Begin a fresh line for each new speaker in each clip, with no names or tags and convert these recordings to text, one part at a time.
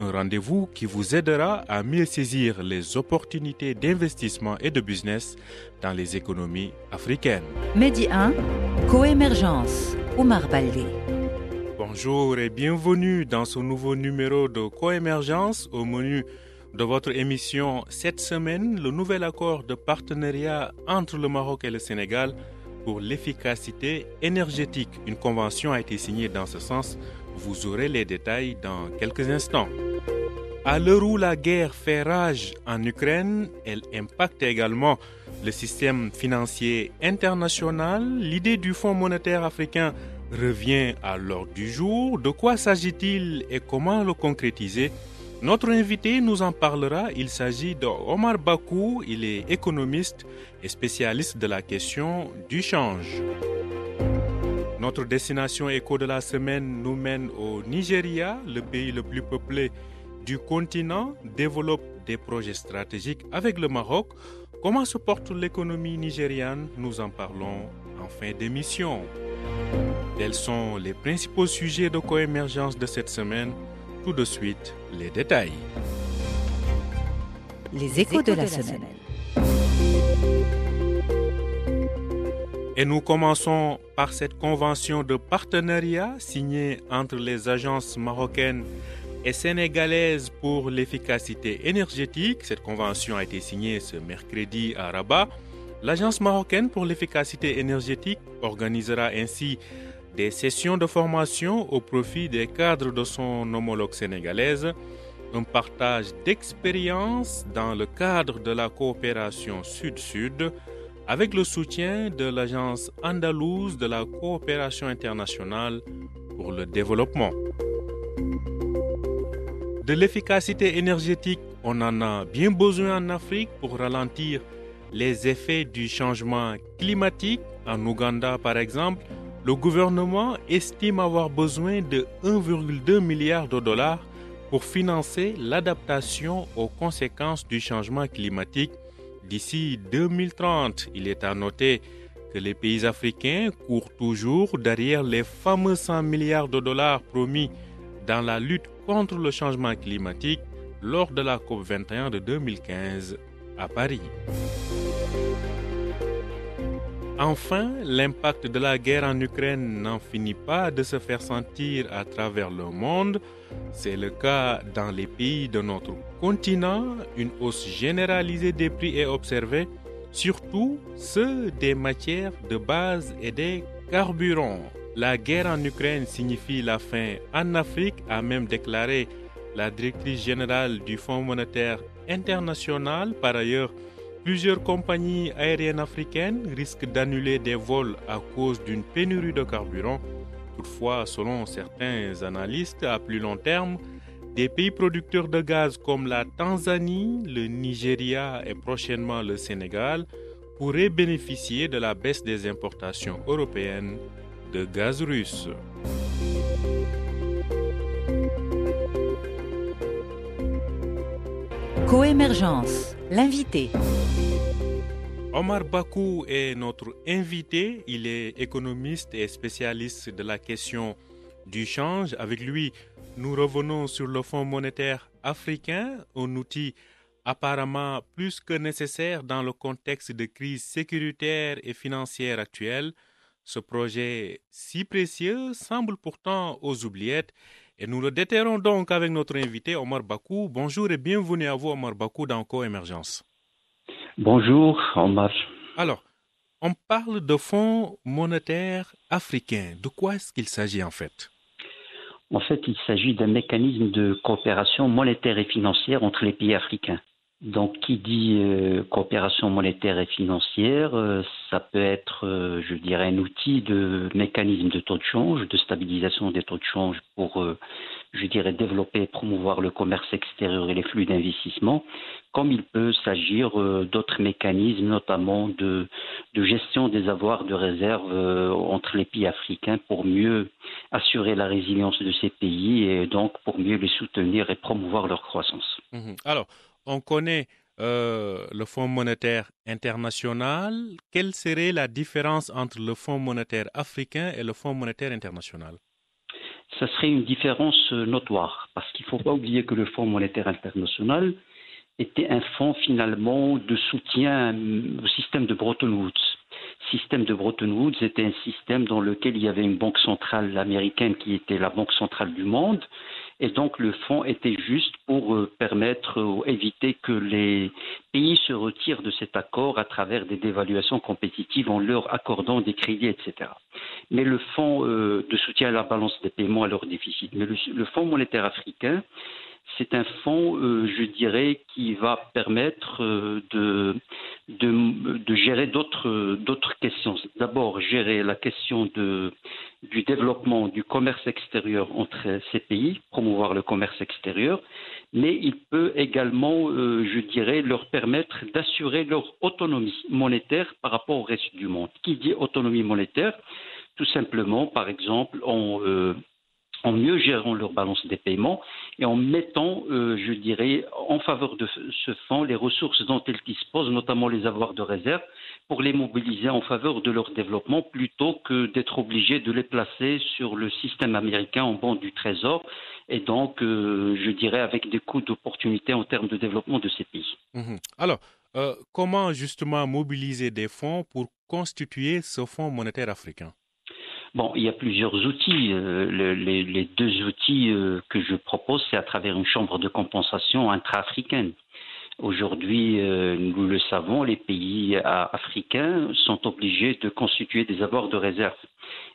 un rendez-vous qui vous aidera à mieux saisir les opportunités d'investissement et de business dans les économies africaines.
Medi 1, Coémergence, Omar Baldé.
Bonjour et bienvenue dans ce nouveau numéro de Coémergence au menu de votre émission cette semaine, le nouvel accord de partenariat entre le Maroc et le Sénégal pour l'efficacité énergétique. Une convention a été signée dans ce sens. Vous aurez les détails dans quelques instants. À l'heure où la guerre fait rage en Ukraine, elle impacte également le système financier international. L'idée du Fonds monétaire africain revient à l'ordre du jour. De quoi s'agit-il et comment le concrétiser? Notre invité nous en parlera. Il s'agit de Omar Bakou. Il est économiste et spécialiste de la question du change. Notre destination éco de la semaine nous mène au Nigeria, le pays le plus peuplé du continent, développe des projets stratégiques avec le Maroc. Comment se porte l'économie nigériane? Nous en parlons en fin d'émission. Quels sont les principaux sujets de coémergence de cette semaine tout de suite les détails.
Les échos de la semaine.
Et nous commençons par cette convention de partenariat signée entre les agences marocaines et sénégalaises pour l'efficacité énergétique. Cette convention a été signée ce mercredi à Rabat. L'agence marocaine pour l'efficacité énergétique organisera ainsi des sessions de formation au profit des cadres de son homologue sénégalaise, un partage d'expériences dans le cadre de la coopération Sud-Sud avec le soutien de l'Agence andalouse de la coopération internationale pour le développement. De l'efficacité énergétique, on en a bien besoin en Afrique pour ralentir les effets du changement climatique. En Ouganda, par exemple, le gouvernement estime avoir besoin de 1,2 milliard de dollars pour financer l'adaptation aux conséquences du changement climatique d'ici 2030. Il est à noter que les pays africains courent toujours derrière les fameux 100 milliards de dollars promis dans la lutte contre le changement climatique lors de la COP21 de 2015 à Paris. Enfin, l'impact de la guerre en Ukraine n'en finit pas de se faire sentir à travers le monde. C'est le cas dans les pays de notre continent. Une hausse généralisée des prix est observée, surtout ceux des matières de base et des carburants. La guerre en Ukraine signifie la fin en Afrique, a même déclaré la directrice générale du Fonds monétaire international. Par ailleurs, Plusieurs compagnies aériennes africaines risquent d'annuler des vols à cause d'une pénurie de carburant. Toutefois, selon certains analystes, à plus long terme, des pays producteurs de gaz comme la Tanzanie, le Nigeria et prochainement le Sénégal pourraient bénéficier de la baisse des importations européennes de gaz russe.
Coémergence, l'invité.
Omar Bakou est notre invité. Il est économiste et spécialiste de la question du change. Avec lui, nous revenons sur le Fonds monétaire africain, un outil apparemment plus que nécessaire dans le contexte de crise sécuritaire et financière actuelle. Ce projet si précieux semble pourtant aux oubliettes et nous le déterrons donc avec notre invité Omar Bakou. Bonjour et bienvenue à vous Omar Bakou dans Coémergence.
Bonjour Omar.
Alors, on parle de fonds monétaires africains. De quoi est-ce qu'il s'agit en fait?
En fait, il s'agit d'un mécanisme de coopération monétaire et financière entre les pays africains. Donc, qui dit euh, coopération monétaire et financière, euh, ça peut être, euh, je dirais, un outil de mécanisme de taux de change, de stabilisation des taux de change pour, je dirais, développer et promouvoir le commerce extérieur et les flux d'investissement, comme il peut s'agir d'autres mécanismes, notamment de, gestion des avoirs de réserve entre les pays africains pour mieux assurer la résilience de ces pays et donc pour mieux les soutenir et promouvoir leur croissance.
Mmh Alors, on connaît euh, le Fonds monétaire international. Quelle serait la différence entre le Fonds monétaire africain et le Fonds monétaire international?
Ce serait une différence euh, notoire, parce qu'il ne faut pas oublier que le Fonds monétaire international était un fonds finalement de soutien au système de Bretton Woods. Le système de Bretton Woods était un système dans lequel il y avait une banque centrale américaine qui était la banque centrale du monde, et donc le fonds était juste pour euh, permettre ou éviter que les pays se retirent de cet accord à travers des dévaluations compétitives en leur accordant des crédits, etc. Mais le fonds euh, de soutien à la balance des paiements à leur déficit, mais le fonds monétaire africain, c'est un fonds, euh, je dirais, qui va permettre euh, de, gérer d'autres questions. D'abord, gérer la question du développement du commerce extérieur entre ces pays, promouvoir le commerce extérieur, mais il peut également, euh, je dirais, leur permettre d'assurer leur autonomie monétaire par rapport au reste du monde. Qui dit autonomie monétaire? Tout simplement, par exemple, en en mieux gérant leur balance des paiements et en mettant, euh, je dirais, en faveur de ce fonds les ressources dont ils disposent, notamment les avoirs de réserve, pour les mobiliser en faveur de leur développement plutôt que d'être obligés de les placer sur le système américain en bande du Trésor et donc, euh, je dirais, avec des coûts d'opportunité en termes de développement de ces pays.
Mhm. Alors, euh, comment justement mobiliser des fonds pour constituer ce fonds monétaire africain?
Bon, il y a plusieurs outils. Euh, les, deux outils euh, que je propose, c'est à travers une chambre de compensation intra-africaine. Aujourd'hui, euh, nous le savons, les pays africains sont obligés de constituer des avoirs de réserve.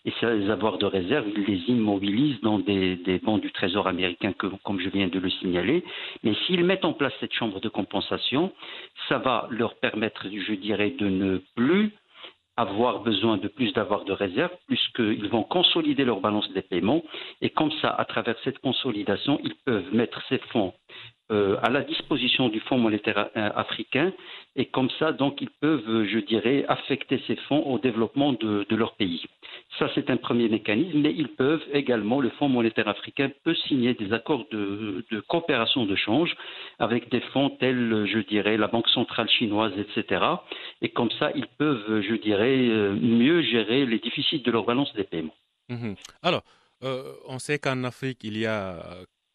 Et ces avoirs de réserve, ils les immobilisent dans des, des bons du Trésor américain, comme je viens de le signaler. Mais s'ils mettent en place cette chambre de compensation, ça va leur permettre, je dirais, de ne plus avoir besoin de plus d'avoir de réserves, puisqu'ils vont consolider leur balance des paiements. Et comme ça, à travers cette consolidation, ils peuvent mettre ces fonds euh, à la disposition du Fonds monétaire euh, africain et comme ça, donc, ils peuvent, je dirais, affecter ces fonds au développement de, leur pays. Ça, c'est un premier mécanisme, mais ils peuvent également, le Fonds monétaire africain peut signer des accords de, coopération de change avec des fonds tels, je dirais, la Banque centrale chinoise, etc. Et comme ça, ils peuvent, je dirais, euh, mieux gérer les déficits de leur balance des paiements.
Mhm. Alors, on sait qu'en Afrique, il y a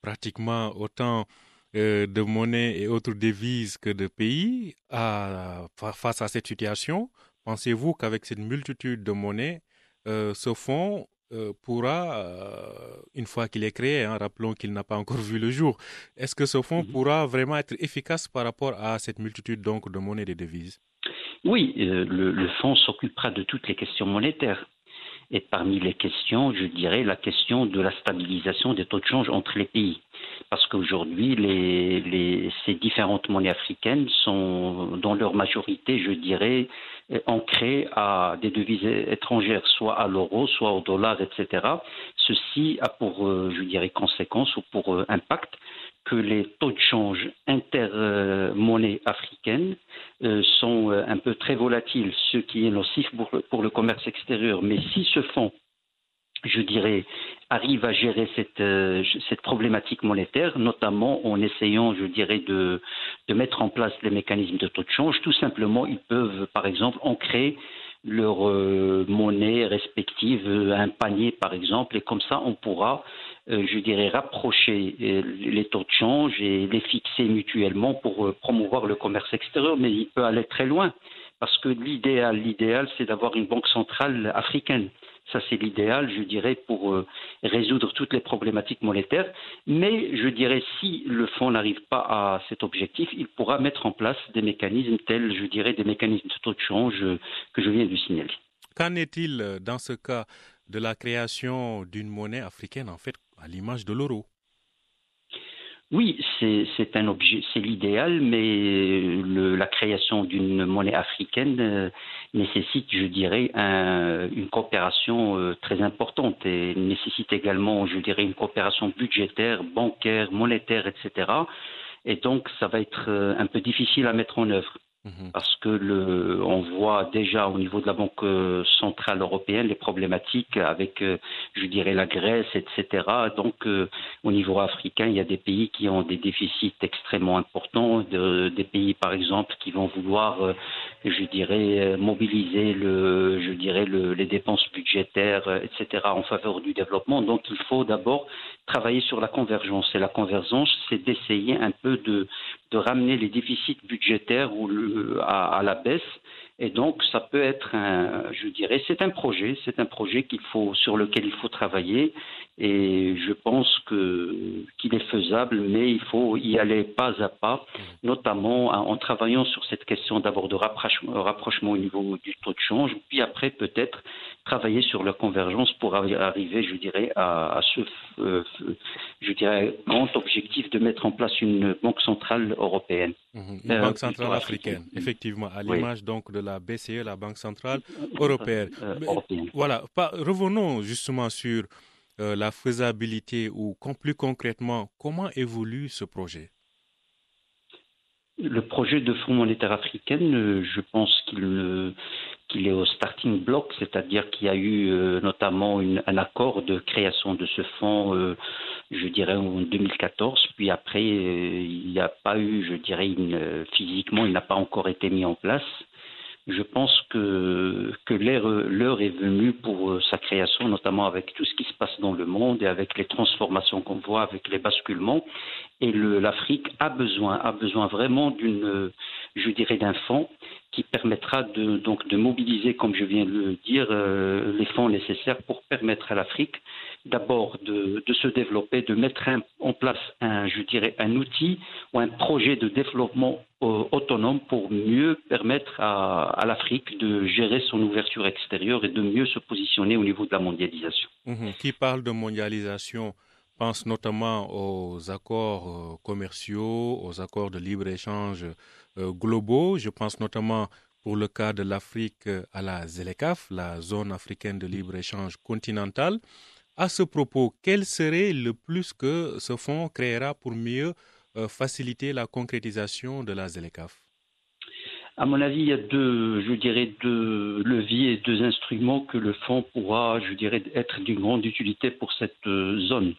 pratiquement autant euh, de monnaie et autres devises que de pays face à cette situation Pensez-vous qu'avec cette multitude de monnaies, euh, ce fonds euh, pourra, une fois qu'il est créé, hein, rappelons qu'il n'a pas encore vu le jour, est-ce que ce fonds mhm. pourra vraiment être efficace par rapport à cette multitude donc de monnaies et de devises?
Oui, le fonds s'occupera de toutes les questions monétaires. Et parmi les questions, je dirais la question de la stabilisation des taux de change entre les pays. Parce qu'aujourd'hui, ces différentes monnaies africaines sont, dans leur majorité, je dirais, ancrées à des devises étrangères, soit à l'euro, soit au dollar, etc. Ceci a pour, euh, je dirais, conséquence ou pour euh, impact que les taux de change inter-monnaie africaines euh, sont euh, un peu très volatiles, ce qui est nocif pour le, commerce extérieur. Mais si ce fonds, je dirais, arrive à gérer cette, euh, cette problématique monétaire, notamment en essayant, je dirais, de, de mettre en place des mécanismes de taux de change, tout simplement, ils peuvent, par exemple, ancrer leur monnaie respective, un panier par exemple, et comme ça on pourra je dirais, rapprocher euh, les taux de change et les fixer mutuellement pour euh, promouvoir le commerce extérieur, mais il peut aller très loin, parce que l'idéal, l'idéal, c'est d'avoir une banque centrale africaine. Ça, c'est l'idéal, je dirais, pour résoudre toutes les problématiques monétaires. Mais je dirais, si le fonds n'arrive pas à cet objectif, il pourra mettre en place des mécanismes tels, je dirais, des mécanismes de taux de change que je viens de signaler.
Qu'en est-il dans ce cas de la création d'une monnaie africaine, en fait, à l'image de l'euro
Oui, c'est un objet, c'est l'idéal, mais la création d'une monnaie africaine euh, nécessite, je dirais, une coopération euh, très importante et nécessite également, je dirais, une coopération budgétaire, bancaire, monétaire, etc. Et donc, ça va être euh, un peu difficile à mettre en œuvre. Mhm. Parce que le, on voit déjà au niveau de la Banque euh, centrale européenne les problématiques avec, euh, je dirais, la Grèce, etc. Donc, euh, au niveau africain, il y a des pays qui ont des déficits extrêmement importants, de, des pays, par exemple, qui vont vouloir, je dirais, mobiliser le, je dirais, le, les dépenses budgétaires, etc. en faveur du développement. Donc, il faut d'abord travailler sur la convergence. Et la convergence, c'est d'essayer un peu de, de ramener les déficits budgétaires ou le, à, à, la baisse. Et donc, ça peut être un, je dirais, c'est un projet, c'est un projet qu'il faut, sur lequel il faut travailler. Et je pense que qu'il est faisable, mais il faut y aller pas à pas, notamment en travaillant sur cette question d'abord de rapprochement, rapprochement au niveau du taux de change, puis après peut-être travailler sur la convergence pour arriver, je dirais, à, ce, euh, je dirais, grand objectif de mettre en place une banque centrale européenne.
Mhm. une banque euh, centrale africaine, effectivement, à l'image donc de la BCE, la banque centrale européenne.
Euh,
voilà, revenons justement sur euh, la faisabilité ou plus concrètement, comment évolue ce projet?
Le projet de Fonds monétaire africain, euh, je pense qu'il est au starting block, c'est-à-dire qu'il y a eu euh, notamment un accord de création de ce fonds, je dirais en 2014, puis après il n'y a pas eu, je dirais, physiquement, il n'a pas encore été mis en place je pense que, que l'heure est venue pour euh, sa création, notamment avec tout ce qui se passe dans le monde et avec les transformations qu'on voit, avec les basculements. Et l'Afrique a besoin, a besoin vraiment d'une, je dirais, d'un fonds qui permettra de, donc de mobiliser, comme je viens de le dire, euh, les fonds nécessaires pour permettre à l'Afrique d'abord de, se développer, de mettre en place un, je dirais, un outil ou un projet de développement euh, autonome pour mieux permettre à, à l'Afrique de gérer son ouverture extérieure et de mieux se positionner au niveau de la mondialisation.
Mhm. Qui parle de mondialisation? Pense notamment aux accords euh, commerciaux, aux accords de libre-échange euh, globaux. Je pense notamment pour le cas de l'Afrique à la ZLECAF, la zone africaine de libre-échange continentale. À ce propos, quel serait le plus que ce fonds créera pour mieux euh, faciliter la concrétisation de la ZLECAF
à mon avis, il y a deux, je dirais, deux leviers, deux instruments que le fonds pourra, je dirais, être d'une grande utilité pour cette euh, zone.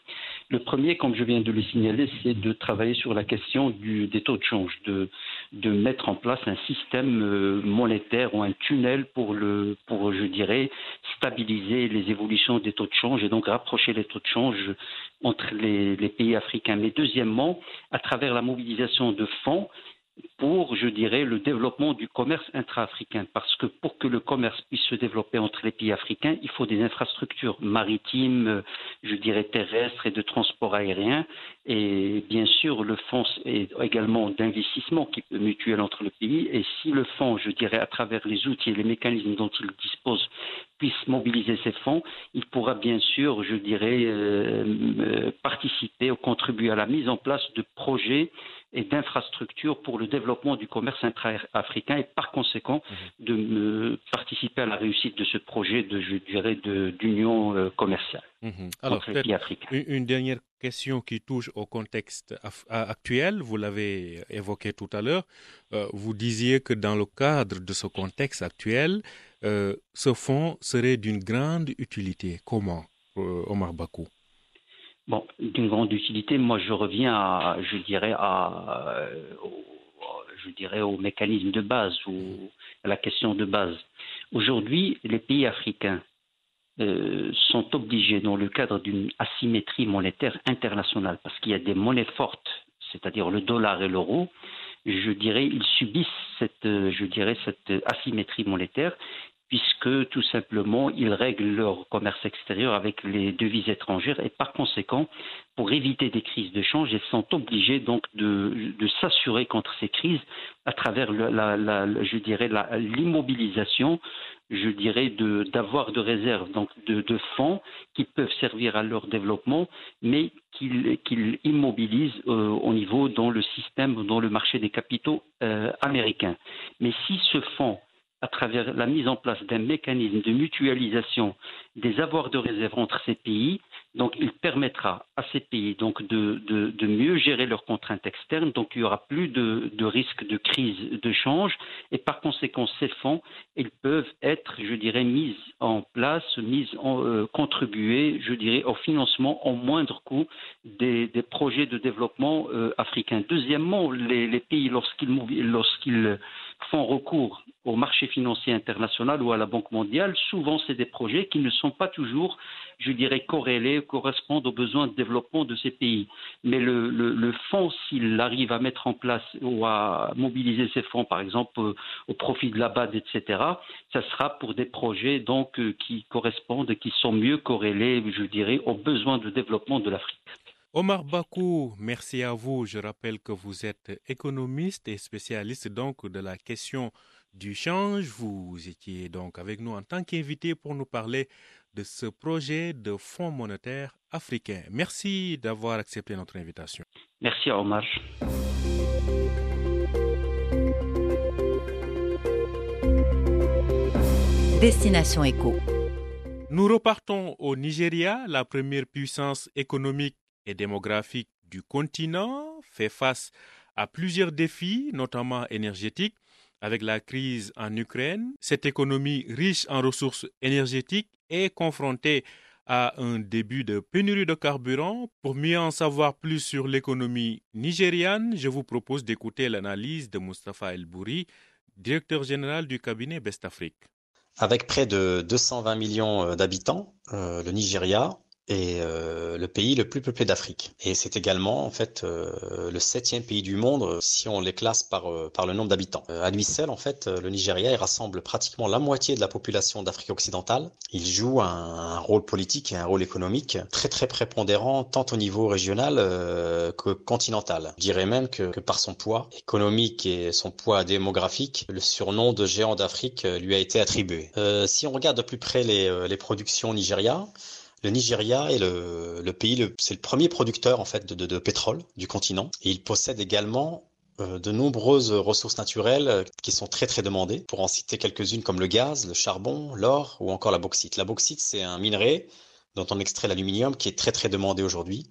Le premier, comme je viens de le signaler, c'est de travailler sur la question des taux de change, de, de mettre en place un système euh, monétaire ou un tunnel pour, le, pour, je dirais, stabiliser les évolutions des taux de change et donc rapprocher les taux de change entre les, les pays africains. Mais deuxièmement, à travers la mobilisation de fonds, pour, je dirais, le développement du commerce intra-africain. Parce que pour que le commerce puisse se développer entre les pays africains, il faut des infrastructures maritimes, euh, je dirais terrestres et de transport aérien. Et bien sûr, le fonds est également d'investissement qui peut mutuel entre les pays. Et si le fonds, je dirais, à travers les outils et les mécanismes dont il dispose, puisse mobiliser ces fonds, il pourra bien sûr, je dirais, euh, euh, participer ou contribuer à la mise en place de projets et d'infrastructures pour le développement du commerce intra-africain et par conséquent mhm. de participer à la réussite de ce projet de, je dirais, d'union euh, commerciale
mhm. Alors, Une, une, dernière question qui touche au contexte actuel, vous l'avez évoqué tout à l'heure. Euh, vous disiez que dans le cadre de ce contexte actuel, euh, ce fonds serait d'une grande utilité. Comment, Omar Bakou?
Bon, d'une grande utilité, moi je reviens à, je dirais, à, euh, je dirais au mécanisme de base ou à la question de base. Aujourd'hui, les pays africains euh, sont obligés, dans le cadre d'une asymétrie monétaire internationale, parce qu'il y a des monnaies fortes, c'est-à-dire le dollar et l'euro, je dirais, ils subissent cette, je dirais, cette asymétrie monétaire puisque tout simplement ils règlent leur commerce extérieur avec les devises étrangères et par conséquent, pour éviter des crises de change, ils sont obligés donc de, s'assurer contre ces crises à travers je dirais l'immobilisation je dirais, d'avoir de, réserves, donc de, fonds qui peuvent servir à leur développement, mais qu'ils immobilisent euh, au niveau dans le système, dans le marché des capitaux euh, américains. Mais si ce fonds à travers la mise en place d'un mécanisme de mutualisation des avoirs de réserve entre ces pays, donc, il permettra à ces pays donc de, de, mieux gérer leurs contraintes externes. Donc, il n'y aura plus de, de, risque de crise de change. Et par conséquent, ces fonds, ils peuvent être, je dirais, mis en place, mis en, euh, contribuer, je dirais, au financement au moindre coût des, des projets de développement euh, africains. Deuxièmement, les, les pays, lorsqu'ils lorsqu'ils font recours au marché financier international ou à la Banque mondiale, souvent c'est des projets qui ne sont pas toujours, je dirais, corrélés, correspondent aux besoins de développement de ces pays. Mais le, fonds, s'il arrive à mettre en place ou à mobiliser ces fonds, par exemple, euh, au profit de la BAD, etc., ça sera pour des projets donc euh, qui correspondent, qui sont mieux corrélés, je dirais, aux besoins de développement de l'Afrique.
Omar Bakou, merci à vous. Je rappelle que vous êtes économiste et spécialiste donc de la question du change. Vous étiez donc avec nous en tant qu'invité pour nous parler de ce projet de Fonds monétaire africain. Merci d'avoir accepté notre invitation.
Merci Omar.
Destination Éco.
Nous repartons au Nigeria, la première puissance économique et démographique du continent fait face à plusieurs défis, notamment énergétiques. Avec la crise en Ukraine, cette économie riche en ressources énergétiques est confrontée à un début de pénurie de carburant. Pour mieux en savoir plus sur l'économie nigériane, je vous propose d'écouter l'analyse de Mustafa El Bouri, directeur général du cabinet Best Afrique.
Avec près de 220 millions euh, d'habitants, euh, le Nigeria est euh, le pays le plus peuplé d'Afrique. Et c'est également en fait euh, le septième pays du monde euh, si on les classe par, par le nombre d'habitants. à lui seul, en fait, le Nigeria il rassemble pratiquement la moitié de la population d'Afrique occidentale. Il joue un, rôle politique et un rôle économique très très prépondérant tant au niveau régional que continental. Je dirais même que, que, par son poids économique et son poids démographique, le surnom de géant d'Afrique lui a été attribué. si on regarde de plus près les, les productions Nigeria, le Nigeria est le, pays, c'est le premier producteur en fait de, pétrole du continent et il possède également euh, de nombreuses ressources naturelles euh, qui sont très très demandées. Pour en citer quelques-unes comme le gaz, le charbon, l'or ou encore la bauxite. La bauxite, c'est un minerai dont on extrait l'aluminium qui est très très demandé aujourd'hui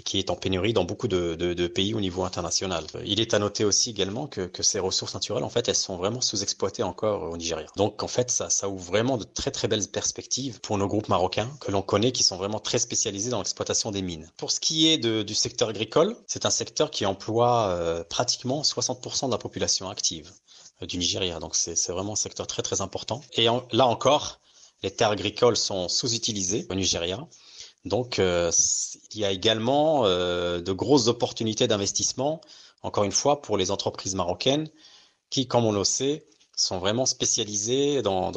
et qui est en pénurie dans beaucoup de, pays au niveau international. Il est à noter aussi également que, ces ressources naturelles, en fait, elles sont vraiment sous-exploitées encore au Nigeria. Donc, en fait, ça, ouvre vraiment de très très belles perspectives pour nos groupes marocains que l'on connaît, qui sont vraiment très spécialisés dans l'exploitation des mines. Pour ce qui est du secteur agricole, c'est un secteur qui emploie euh, pratiquement 60% de la population active euh, du Nigeria. Donc, c'est vraiment un secteur très très important. Et là encore, les terres agricoles sont sous-utilisées au Nigeria. Donc, euh, il y a également euh, de grosses opportunités d'investissement, encore une fois, pour les entreprises marocaines qui, comme on le sait, sont vraiment spécialisées dans,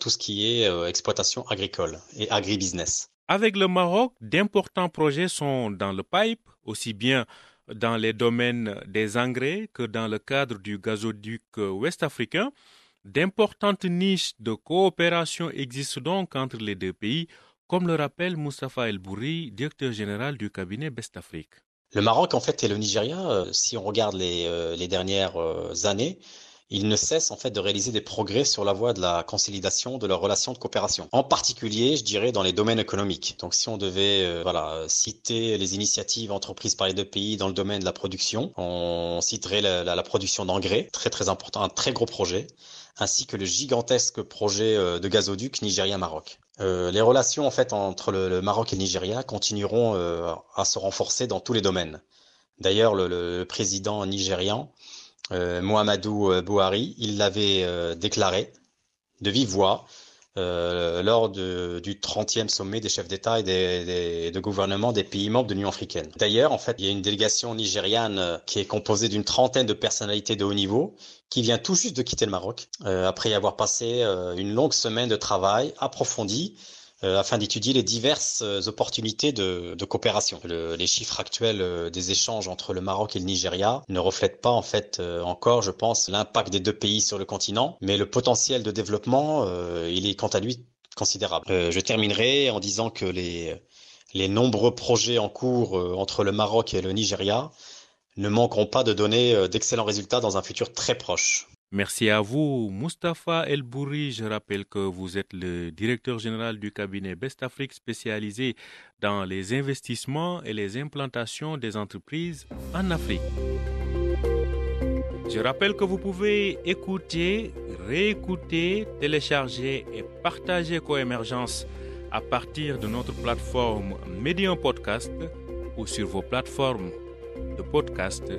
tout ce qui est euh, exploitation agricole et agribusiness.
Avec le Maroc, d'importants projets sont dans le pipe, aussi bien dans les domaines des engrais que dans le cadre du gazoduc ouest-africain. D'importantes niches de coopération existent donc entre les deux pays comme le rappelle Mustafa El Bouri, directeur général du cabinet Best Afrique.
Le Maroc, en fait, et le Nigeria, euh, si on regarde les, euh, les dernières euh, années, ils ne cessent en fait de réaliser des progrès sur la voie de la consolidation de leurs relations de coopération. En particulier, je dirais dans les domaines économiques. Donc, si on devait voilà citer les initiatives entreprises par les deux pays dans le domaine de la production, on citerait la, la production d'engrais, très très important, un très gros projet, ainsi que le gigantesque projet de gazoduc Nigeria-Maroc. Euh, les relations en fait entre le, Maroc et le Nigeria continueront euh, à se renforcer dans tous les domaines. D'ailleurs, le, président nigérian euh, Mohamedou Buhari, il l'avait déclaré de vive voix lors du 30e sommet des chefs d'État et des, de gouvernement des pays membres de l'Union africaine. D'ailleurs, en fait, il y a une délégation nigériane qui est composée d'une trentaine de personnalités de haut niveau qui vient tout juste de quitter le Maroc, euh, après y avoir passé euh, une longue semaine de travail approfondi afin d'étudier les diverses opportunités de, coopération. les chiffres actuels des échanges entre le Maroc et le Nigeria ne reflètent pas en fait encore, je pense, l'impact des deux pays sur le continent, mais le potentiel de développement, il est quant à lui considérable. je terminerai en disant que les, les nombreux projets en cours entre le Maroc et le Nigeria ne manqueront pas de donner euh, d'excellents résultats dans un futur très proche.
Merci à vous, Mustapha El Bouri. Je rappelle que vous êtes le directeur général du cabinet Best Afrique spécialisé dans les investissements et les implantations des entreprises en Afrique. Je rappelle que vous pouvez écouter, réécouter, télécharger et partager Coémergence à partir de notre plateforme Medium Podcast ou sur vos plateformes de podcast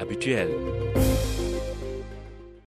habituel.